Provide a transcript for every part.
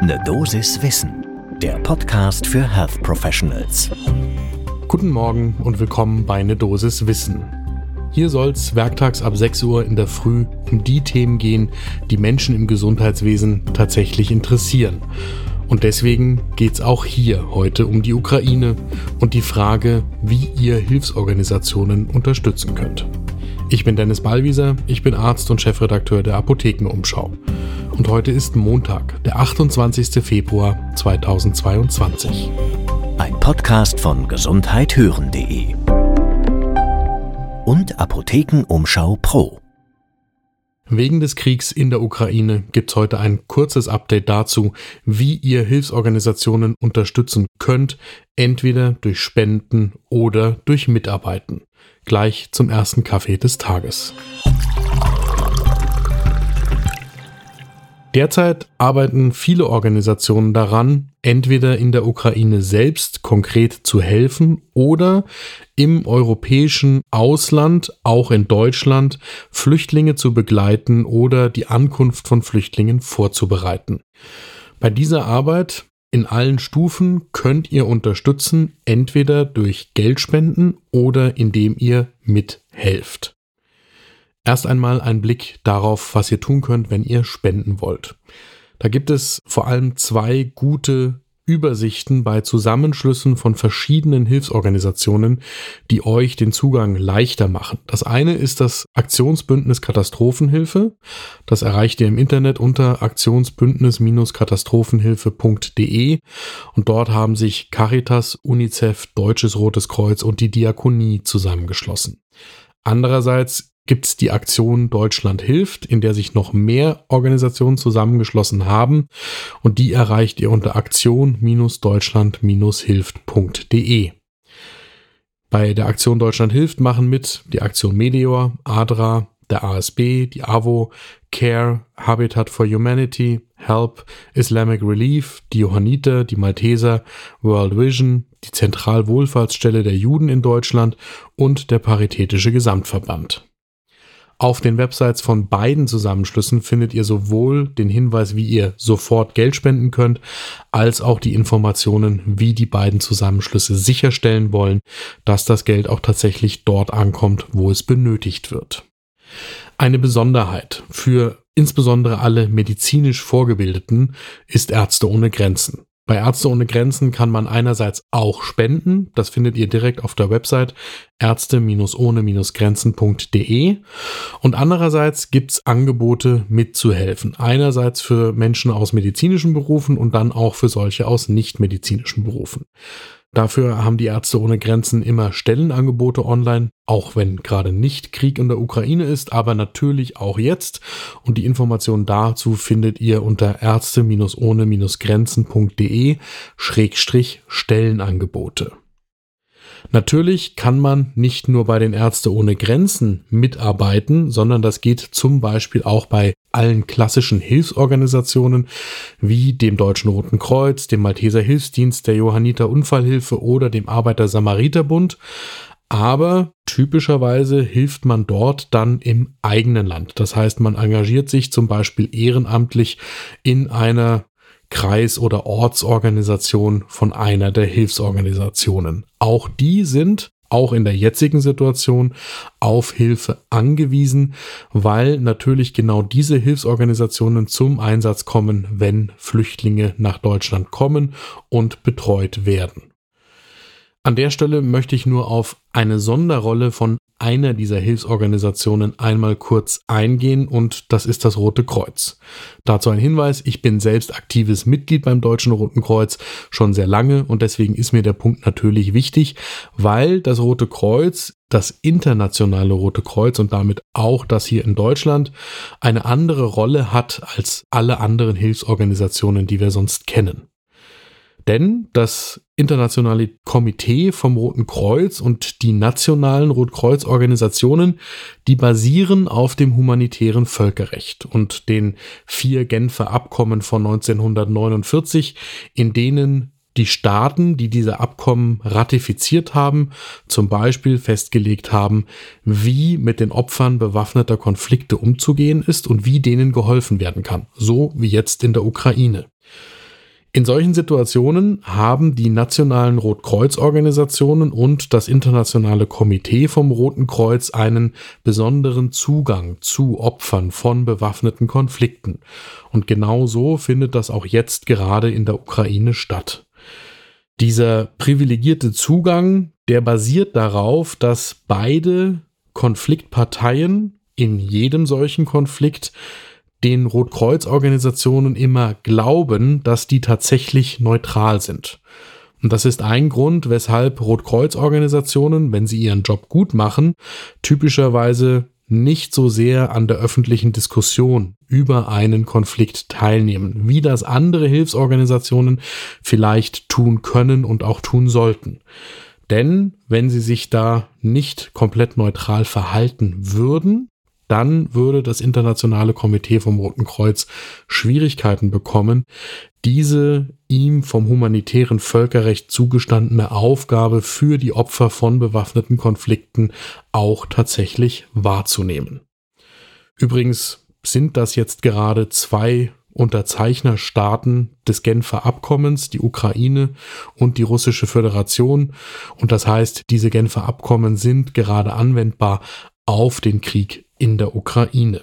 Ne Dosis Wissen, der Podcast für Health Professionals. Guten Morgen und willkommen bei Ne Dosis Wissen. Hier soll es werktags ab 6 Uhr in der Früh um die Themen gehen, die Menschen im Gesundheitswesen tatsächlich interessieren. Und deswegen geht es auch hier heute um die Ukraine und die Frage, wie ihr Hilfsorganisationen unterstützen könnt. Ich bin Dennis Ballwieser, ich bin Arzt und Chefredakteur der Apothekenumschau. Und heute ist Montag, der 28. Februar 2022. Ein Podcast von gesundheithören.de und Apothekenumschau Pro. Wegen des Kriegs in der Ukraine gibt es heute ein kurzes Update dazu, wie ihr Hilfsorganisationen unterstützen könnt, entweder durch Spenden oder durch Mitarbeiten. Gleich zum ersten Kaffee des Tages. Derzeit arbeiten viele Organisationen daran, entweder in der Ukraine selbst konkret zu helfen oder im europäischen Ausland, auch in Deutschland, Flüchtlinge zu begleiten oder die Ankunft von Flüchtlingen vorzubereiten. Bei dieser Arbeit in allen Stufen könnt ihr unterstützen, entweder durch Geldspenden oder indem ihr mithelft. Erst einmal ein Blick darauf, was ihr tun könnt, wenn ihr spenden wollt. Da gibt es vor allem zwei gute Übersichten bei Zusammenschlüssen von verschiedenen Hilfsorganisationen, die euch den Zugang leichter machen. Das eine ist das Aktionsbündnis Katastrophenhilfe. Das erreicht ihr im Internet unter aktionsbündnis-katastrophenhilfe.de und dort haben sich Caritas, UNICEF, Deutsches Rotes Kreuz und die Diakonie zusammengeschlossen. Andererseits gibt es die Aktion Deutschland hilft, in der sich noch mehr Organisationen zusammengeschlossen haben und die erreicht ihr unter aktion-deutschland-hilft.de. Bei der Aktion Deutschland hilft machen mit die Aktion Meteor, ADRA, der ASB, die AWO, CARE, Habitat for Humanity, HELP, Islamic Relief, die Johanniter, die Malteser, World Vision, die Zentralwohlfahrtsstelle der Juden in Deutschland und der Paritätische Gesamtverband. Auf den Websites von beiden Zusammenschlüssen findet ihr sowohl den Hinweis, wie ihr sofort Geld spenden könnt, als auch die Informationen, wie die beiden Zusammenschlüsse sicherstellen wollen, dass das Geld auch tatsächlich dort ankommt, wo es benötigt wird. Eine Besonderheit für insbesondere alle medizinisch Vorgebildeten ist Ärzte ohne Grenzen. Bei Ärzte ohne Grenzen kann man einerseits auch spenden. Das findet ihr direkt auf der Website ärzte-ohne-grenzen.de. Und andererseits gibt's Angebote mitzuhelfen. Einerseits für Menschen aus medizinischen Berufen und dann auch für solche aus nichtmedizinischen Berufen. Dafür haben die Ärzte ohne Grenzen immer Stellenangebote online, auch wenn gerade nicht Krieg in der Ukraine ist, aber natürlich auch jetzt. Und die Informationen dazu findet ihr unter ärzte-ohne-grenzen.de Schrägstrich Stellenangebote. Natürlich kann man nicht nur bei den Ärzte ohne Grenzen mitarbeiten, sondern das geht zum Beispiel auch bei allen klassischen Hilfsorganisationen wie dem Deutschen Roten Kreuz, dem Malteser Hilfsdienst, der Johanniter Unfallhilfe oder dem Arbeiter-Samariter-Bund. Aber typischerweise hilft man dort dann im eigenen Land. Das heißt, man engagiert sich zum Beispiel ehrenamtlich in einer Kreis- oder Ortsorganisation von einer der Hilfsorganisationen. Auch die sind auch in der jetzigen Situation auf Hilfe angewiesen, weil natürlich genau diese Hilfsorganisationen zum Einsatz kommen, wenn Flüchtlinge nach Deutschland kommen und betreut werden. An der Stelle möchte ich nur auf eine Sonderrolle von einer dieser Hilfsorganisationen einmal kurz eingehen und das ist das Rote Kreuz. Dazu ein Hinweis, ich bin selbst aktives Mitglied beim Deutschen Roten Kreuz schon sehr lange und deswegen ist mir der Punkt natürlich wichtig, weil das Rote Kreuz, das internationale Rote Kreuz und damit auch das hier in Deutschland eine andere Rolle hat als alle anderen Hilfsorganisationen, die wir sonst kennen. Denn das internationale Komitee vom Roten Kreuz und die nationalen Rotkreuz-Organisationen, die basieren auf dem humanitären Völkerrecht und den vier Genfer Abkommen von 1949, in denen die Staaten, die diese Abkommen ratifiziert haben, zum Beispiel festgelegt haben, wie mit den Opfern bewaffneter Konflikte umzugehen ist und wie denen geholfen werden kann, so wie jetzt in der Ukraine. In solchen Situationen haben die nationalen Rotkreuzorganisationen und das internationale Komitee vom Roten Kreuz einen besonderen Zugang zu Opfern von bewaffneten Konflikten. Und genau so findet das auch jetzt gerade in der Ukraine statt. Dieser privilegierte Zugang, der basiert darauf, dass beide Konfliktparteien in jedem solchen Konflikt den Rotkreuzorganisationen immer glauben, dass die tatsächlich neutral sind. Und das ist ein Grund, weshalb Rotkreuzorganisationen, wenn sie ihren Job gut machen, typischerweise nicht so sehr an der öffentlichen Diskussion über einen Konflikt teilnehmen, wie das andere Hilfsorganisationen vielleicht tun können und auch tun sollten. Denn wenn sie sich da nicht komplett neutral verhalten würden, dann würde das internationale Komitee vom Roten Kreuz Schwierigkeiten bekommen, diese ihm vom humanitären Völkerrecht zugestandene Aufgabe für die Opfer von bewaffneten Konflikten auch tatsächlich wahrzunehmen. Übrigens sind das jetzt gerade zwei Unterzeichnerstaaten des Genfer Abkommens, die Ukraine und die russische Föderation. Und das heißt, diese Genfer Abkommen sind gerade anwendbar auf den Krieg in der Ukraine.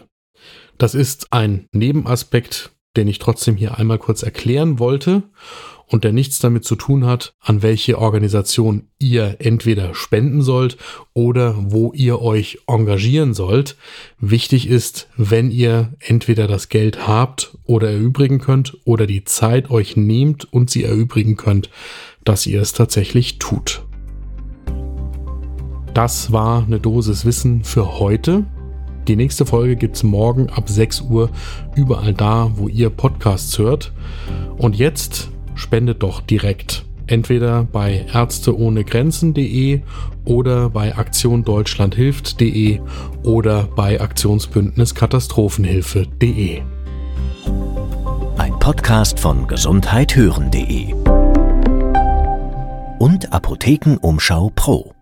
Das ist ein Nebenaspekt, den ich trotzdem hier einmal kurz erklären wollte und der nichts damit zu tun hat, an welche Organisation ihr entweder spenden sollt oder wo ihr euch engagieren sollt. Wichtig ist, wenn ihr entweder das Geld habt oder erübrigen könnt oder die Zeit euch nehmt und sie erübrigen könnt, dass ihr es tatsächlich tut. Das war eine Dosis Wissen für heute. Die nächste Folge gibt es morgen ab 6 Uhr überall da, wo ihr Podcasts hört. Und jetzt spendet doch direkt. Entweder bei ärzteohnegrenzen.de oder bei aktiondeutschlandhilft.de oder bei Aktionsbündnis Katastrophenhilfe.de. Ein Podcast von gesundheithören.de und Apothekenumschau Pro.